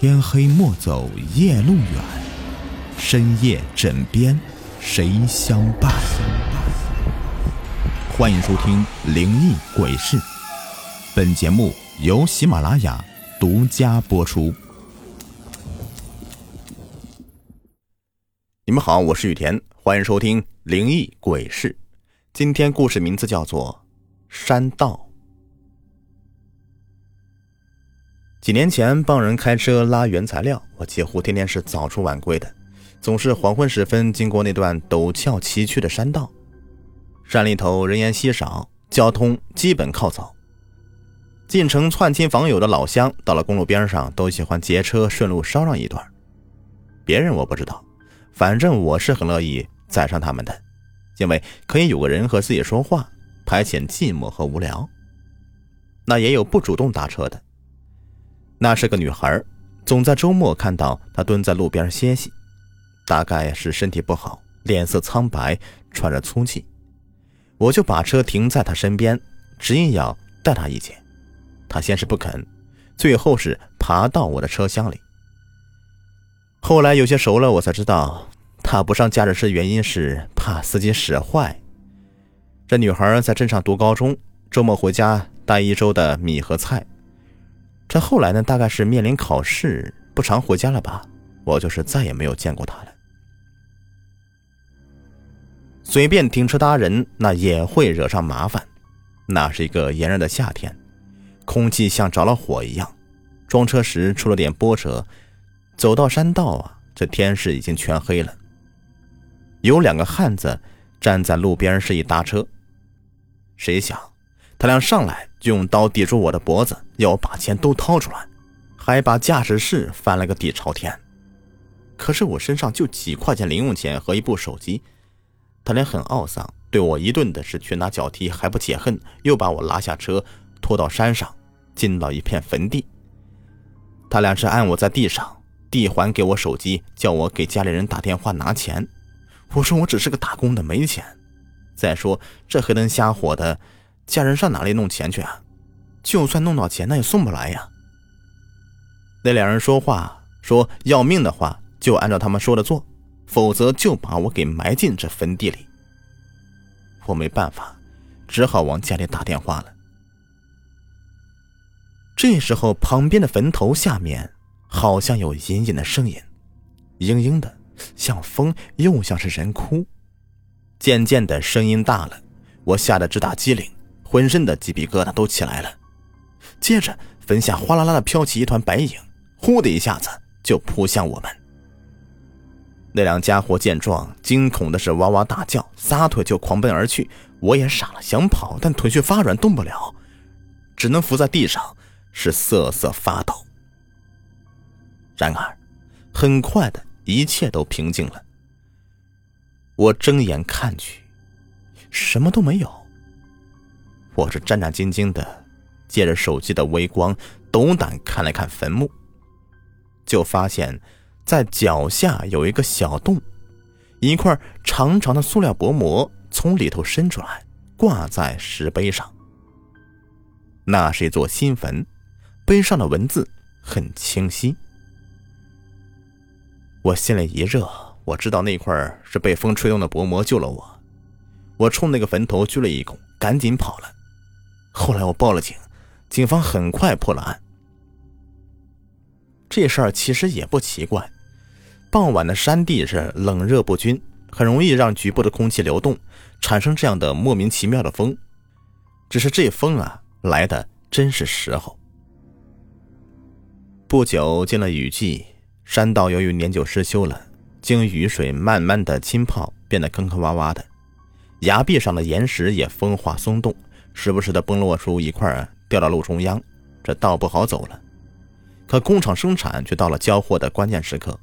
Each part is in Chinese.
天黑莫走夜路远，深夜枕边谁相伴？欢迎收听《灵异鬼事》，本节目由喜马拉雅独家播出。你们好，我是雨田，欢迎收听《灵异鬼事》。今天故事名字叫做《山道》。几年前帮人开车拉原材料，我几乎天天是早出晚归的，总是黄昏时分经过那段陡峭崎岖的山道。山里头人烟稀少，交通基本靠走。进城串亲访友的老乡，到了公路边上都喜欢劫车顺路捎上一段。别人我不知道，反正我是很乐意载上他们的，因为可以有个人和自己说话，排遣寂寞和无聊。那也有不主动打车的。那是个女孩，总在周末看到她蹲在路边歇息，大概是身体不好，脸色苍白，喘着粗气。我就把车停在她身边，执意要带她一起。她先是不肯，最后是爬到我的车厢里。后来有些熟了，我才知道她不上驾驶室原因是怕司机使坏。这女孩在镇上读高中，周末回家带一周的米和菜。这后来呢，大概是面临考试，不常回家了吧？我就是再也没有见过他了。随便停车搭人，那也会惹上麻烦。那是一个炎热的夏天，空气像着了火一样。装车时出了点波折，走到山道啊，这天是已经全黑了。有两个汉子站在路边示意搭车，谁想？他俩上来就用刀抵住我的脖子，要我把钱都掏出来，还把驾驶室翻了个底朝天。可是我身上就几块钱零用钱和一部手机，他俩很懊丧，对我一顿的是拳打脚踢，还不解恨，又把我拉下车，拖到山上，进到一片坟地。他俩是按我在地上，递还给我手机，叫我给家里人打电话拿钱。我说我只是个打工的，没钱。再说这黑灯瞎火的。家人上哪里弄钱去啊？就算弄到钱，那也送不来呀。那两人说话说要命的话，就按照他们说的做，否则就把我给埋进这坟地里。我没办法，只好往家里打电话了。这时候，旁边的坟头下面好像有隐隐的声音，嘤嘤的，像风又像是人哭。渐渐的，声音大了，我吓得直打机灵。浑身的鸡皮疙瘩都起来了，接着坟下哗啦啦的飘起一团白影，呼的一下子就扑向我们。那两家伙见状，惊恐的是哇哇大叫，撒腿就狂奔而去。我也傻了，想跑，但腿却发软，动不了，只能伏在地上，是瑟瑟发抖。然而，很快的一切都平静了。我睁眼看去，什么都没有。我是战战兢兢的，借着手机的微光，斗胆看了看坟墓，就发现，在脚下有一个小洞，一块长长的塑料薄膜从里头伸出来，挂在石碑上。那是一座新坟，碑上的文字很清晰。我心里一热，我知道那块是被风吹动的薄膜救了我。我冲那个坟头鞠了一躬，赶紧跑了。后来我报了警，警方很快破了案。这事儿其实也不奇怪，傍晚的山地是冷热不均，很容易让局部的空气流动，产生这样的莫名其妙的风。只是这风啊，来的真是时候。不久进了雨季，山道由于年久失修了，经雨水慢慢的浸泡，变得坑坑洼洼的，崖壁上的岩石也风化松动。时不时的崩落出一块，掉到路中央，这道不好走了。可工厂生产却到了交货的关键时刻，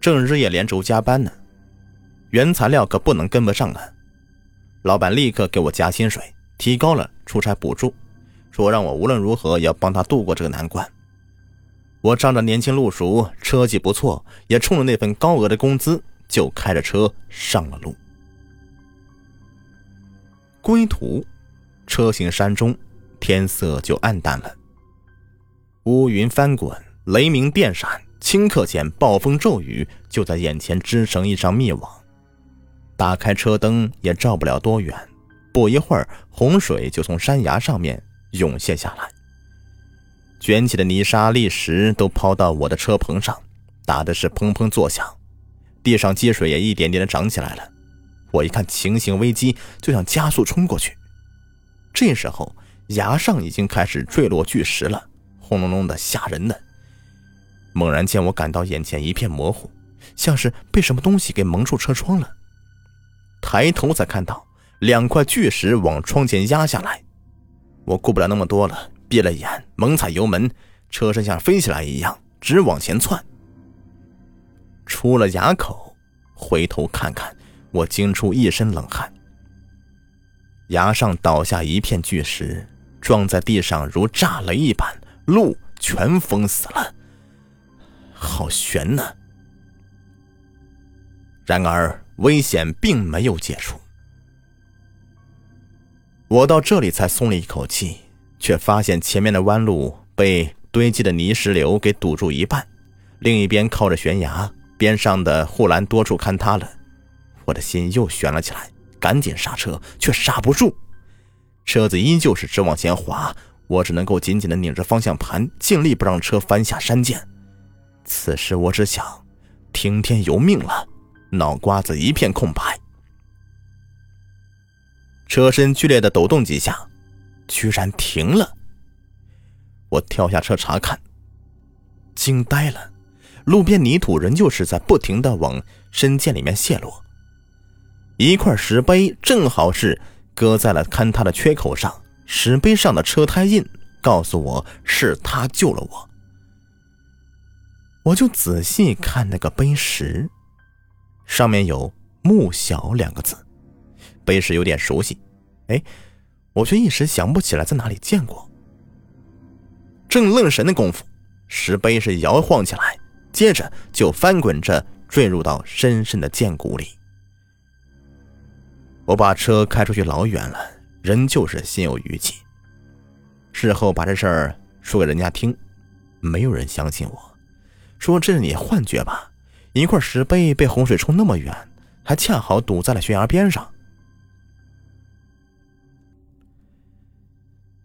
正日夜连轴加班呢。原材料可不能跟不上啊！老板立刻给我加薪水，提高了出差补助，说让我无论如何也要帮他度过这个难关。我仗着年轻路熟，车技不错，也冲着那份高额的工资，就开着车上了路。归途。车行山中，天色就暗淡了。乌云翻滚，雷鸣电闪，顷刻间暴风骤雨就在眼前织成一张密网。打开车灯也照不了多远，不一会儿，洪水就从山崖上面涌现下来，卷起的泥沙、砾石都抛到我的车棚上，打的是砰砰作响。地上积水也一点点的涨起来了。我一看情形危机，就想加速冲过去。这时候，崖上已经开始坠落巨石了，轰隆隆的，吓人的。猛然间，我感到眼前一片模糊，像是被什么东西给蒙住车窗了。抬头才看到两块巨石往窗前压下来，我顾不了那么多了，闭了眼，猛踩油门，车身像飞起来一样直往前窜。出了崖口，回头看看，我惊出一身冷汗。崖上倒下一片巨石，撞在地上如炸雷一般，路全封死了，好悬呐！然而。危险并没有结束，我到这里才松了一口气，却发现前面的弯路被堆积的泥石流给堵住一半，另一边靠着悬崖，边上的护栏多处坍塌了，我的心又悬了起来，赶紧刹车，却刹不住，车子依旧是直往前滑，我只能够紧紧的拧着方向盘，尽力不让车翻下山涧。此时我只想听天由命了。脑瓜子一片空白，车身剧烈的抖动几下，居然停了。我跳下车查看，惊呆了，路边泥土仍旧是在不停的往深涧里面泄落。一块石碑正好是搁在了坍塌的缺口上，石碑上的车胎印告诉我是他救了我。我就仔细看那个碑石。上面有“穆小”两个字，碑石有点熟悉，哎，我却一时想不起来在哪里见过。正愣神的功夫，石碑是摇晃起来，接着就翻滚着坠入到深深的涧谷里。我把车开出去老远了，仍旧是心有余悸。事后把这事儿说给人家听，没有人相信我，说这是你幻觉吧。一块石碑被洪水冲那么远，还恰好堵在了悬崖边上。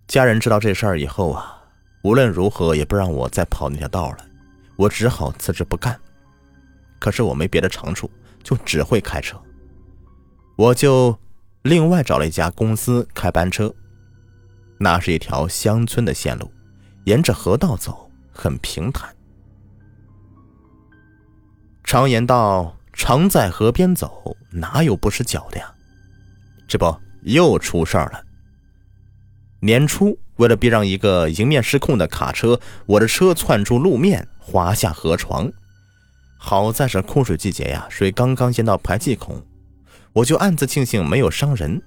家人知道这事儿以后啊，无论如何也不让我再跑那条道了，我只好辞职不干。可是我没别的长处，就只会开车，我就另外找了一家公司开班车。那是一条乡村的线路，沿着河道走，很平坦。常言道：“常在河边走，哪有不湿脚的呀？”这不又出事儿了。年初，为了避让一个迎面失控的卡车，我的车窜出路面，滑下河床。好在是枯水季节呀，水刚刚淹到排气孔，我就暗自庆幸没有伤人。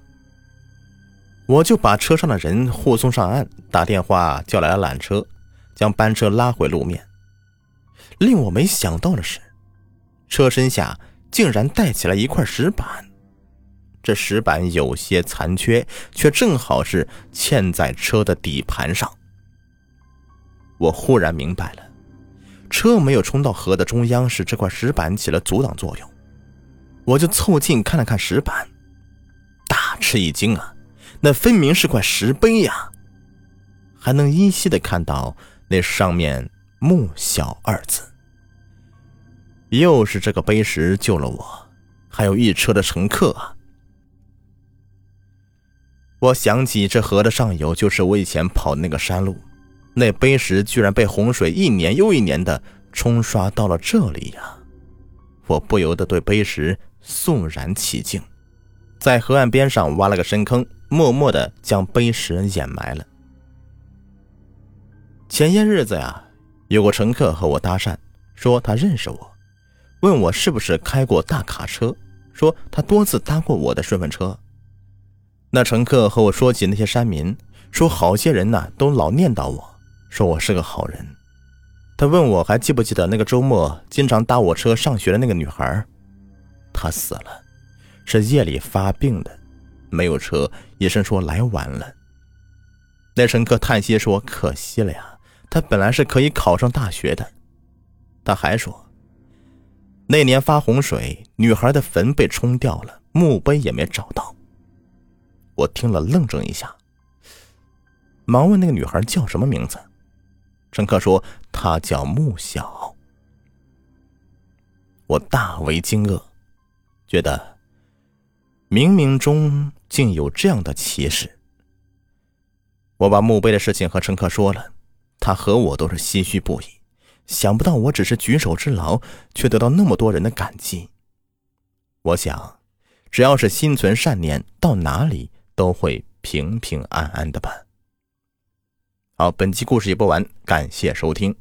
我就把车上的人护送上岸，打电话叫来了缆车，将班车拉回路面。令我没想到的是。车身下竟然带起来一块石板，这石板有些残缺，却正好是嵌在车的底盘上。我忽然明白了，车没有冲到河的中央，是这块石板起了阻挡作用。我就凑近看了看石板，大吃一惊啊！那分明是块石碑呀，还能依稀的看到那上面“木小”二字。又是这个碑石救了我，还有一车的乘客啊！我想起这河的上游就是我以前跑的那个山路，那碑石居然被洪水一年又一年的冲刷到了这里呀！我不由得对碑石肃然起敬，在河岸边上挖了个深坑，默默的将碑石掩埋了。前些日子呀，有个乘客和我搭讪，说他认识我。问我是不是开过大卡车，说他多次搭过我的顺风车。那乘客和我说起那些山民，说好些人呢都老念叨我，说我是个好人。他问我还记不记得那个周末经常搭我车上学的那个女孩，他死了，是夜里发病的，没有车，医生说来晚了。那乘客叹息说：“可惜了呀，他本来是可以考上大学的。”他还说，那年发洪水，女孩的坟被冲掉了，墓碑也没找到。我听了愣怔一下，忙问那个女孩叫什么名字。乘客说她叫穆小。我大为惊愕，觉得冥冥中竟有这样的奇事。我把墓碑的事情和乘客说了，他和我都是唏嘘不已。想不到我只是举手之劳，却得到那么多人的感激。我想，只要是心存善念，到哪里都会平平安安的吧。好，本期故事已播完，感谢收听。